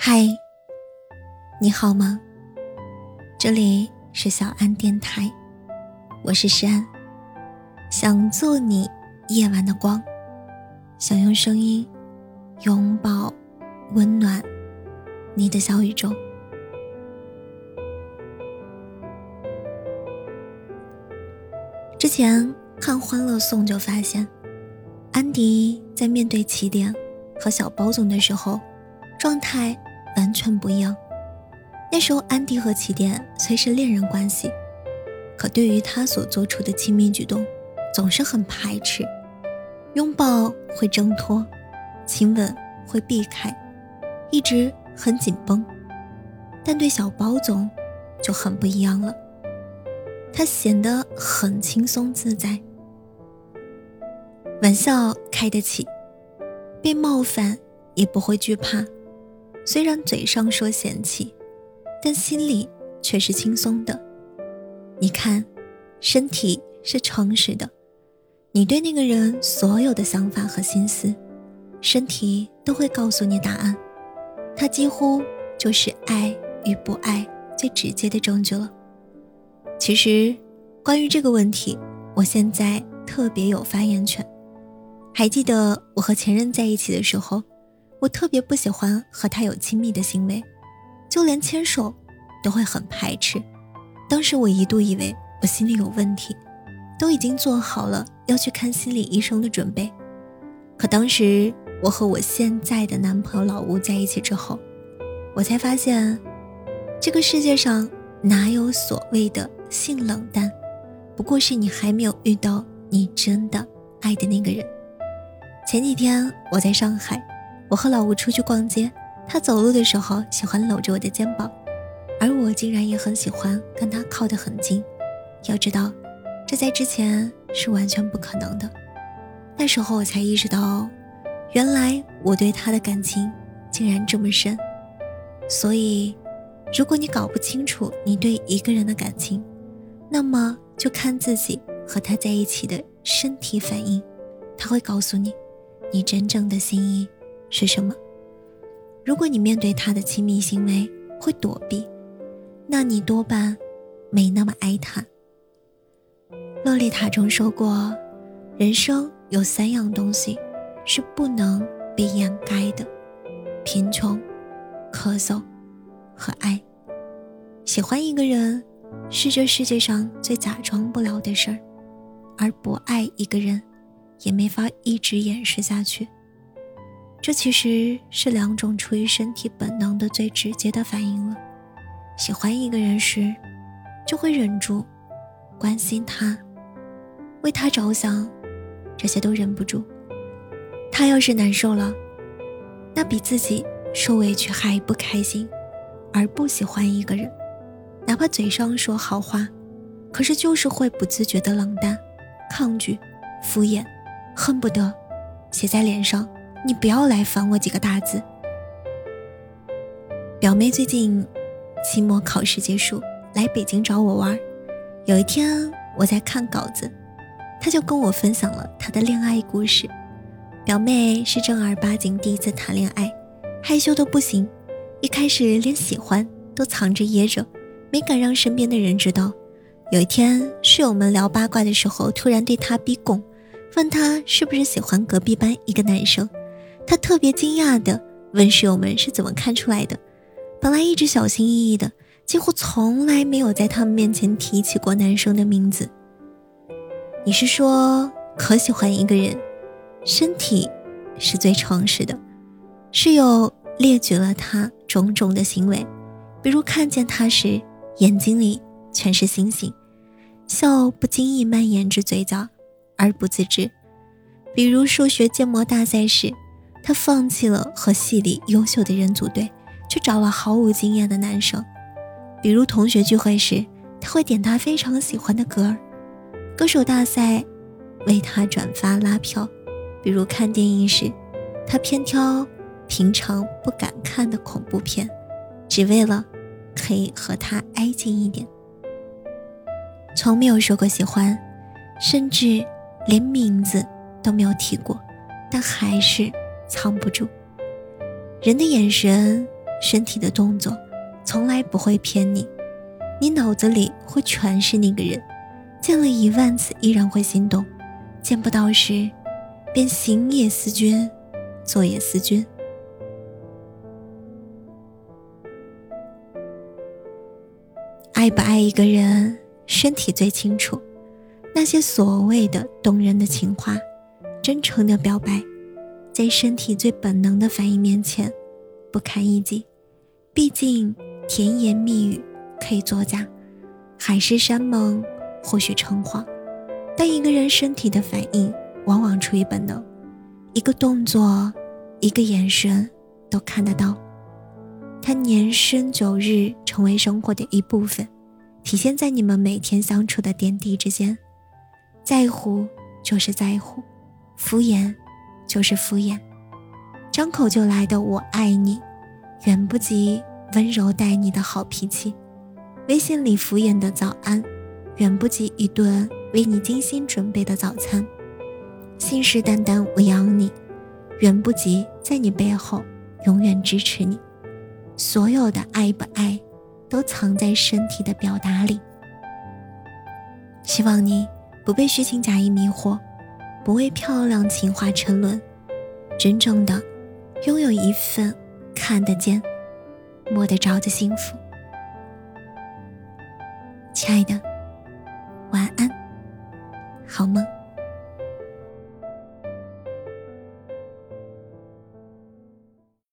嗨，你好吗？这里是小安电台，我是诗安，想做你夜晚的光，想用声音拥抱温暖你的小宇宙。之前看《欢乐颂》就发现，安迪在面对起点和小包总的时候，状态。完全不一样。那时候，安迪和起点虽是恋人关系，可对于他所做出的亲密举动，总是很排斥，拥抱会挣脱，亲吻会避开，一直很紧绷。但对小包总就很不一样了，他显得很轻松自在，玩笑开得起，被冒犯也不会惧怕。虽然嘴上说嫌弃，但心里却是轻松的。你看，身体是诚实的，你对那个人所有的想法和心思，身体都会告诉你答案。它几乎就是爱与不爱最直接的证据了。其实，关于这个问题，我现在特别有发言权。还记得我和前任在一起的时候。我特别不喜欢和他有亲密的行为，就连牵手都会很排斥。当时我一度以为我心里有问题，都已经做好了要去看心理医生的准备。可当时我和我现在的男朋友老吴在一起之后，我才发现，这个世界上哪有所谓的性冷淡，不过是你还没有遇到你真的爱的那个人。前几天我在上海。我和老吴出去逛街，他走路的时候喜欢搂着我的肩膀，而我竟然也很喜欢跟他靠得很近。要知道，这在之前是完全不可能的。那时候我才意识到，原来我对他的感情竟然这么深。所以，如果你搞不清楚你对一个人的感情，那么就看自己和他在一起的身体反应，他会告诉你，你真正的心意。是什么？如果你面对他的亲密行为会躲避，那你多半没那么爱他。洛丽塔中说过，人生有三样东西是不能被掩盖的：贫穷、咳嗽和爱。喜欢一个人是这世界上最假装不了的事儿，而不爱一个人也没法一直掩饰下去。这其实是两种出于身体本能的最直接的反应了。喜欢一个人时，就会忍住关心他，为他着想，这些都忍不住。他要是难受了，那比自己受委屈还不开心。而不喜欢一个人，哪怕嘴上说好话，可是就是会不自觉的冷淡、抗拒、敷衍，恨不得写在脸上。你不要来烦我几个大字。表妹最近期末考试结束，来北京找我玩。有一天我在看稿子，她就跟我分享了她的恋爱故事。表妹是正儿八经第一次谈恋爱，害羞的不行，一开始连喜欢都藏着掖着，没敢让身边的人知道。有一天室友们聊八卦的时候，突然对她逼供，问她是不是喜欢隔壁班一个男生。他特别惊讶地问室友们是怎么看出来的。本来一直小心翼翼的，几乎从来没有在他们面前提起过男生的名字。你是说可喜欢一个人，身体是最诚实的？室友列举了他种种的行为，比如看见他时眼睛里全是星星，笑不经意蔓延至嘴角而不自知；比如数学建模大赛时。他放弃了和系里优秀的人组队，去找了毫无经验的男生。比如同学聚会时，他会点他非常喜欢的歌儿；歌手大赛，为他转发拉票；比如看电影时，他偏挑平常不敢看的恐怖片，只为了可以和他挨近一点。从没有说过喜欢，甚至连名字都没有提过，但还是。藏不住，人的眼神身体的动作从来不会骗你，你脑子里会全是那个人，见了一万次依然会心动，见不到时，便行也思君，坐也思君。爱不爱一个人，身体最清楚。那些所谓的动人的情话，真诚的表白，在身体最本能的反应面前，不堪一击。毕竟甜言蜜语可以作假，海誓山盟或许称谎，但一个人身体的反应往往出于本能，一个动作，一个眼神都看得到。他年深久日，成为生活的一部分，体现在你们每天相处的点滴之间。在乎就是在乎，敷衍就是敷衍，张口就来的“我爱你”，远不及温柔待你的好脾气；微信里敷衍的早安，远不及一顿为你精心准备的早餐；信誓旦旦“我养你”，远不及在你背后永远支持你。所有的爱不爱，都藏在身体的表达里。希望你不被虚情假意迷惑，不为漂亮情话沉沦，真正的拥有一份看得见、摸得着的幸福。亲爱的，晚安，好梦。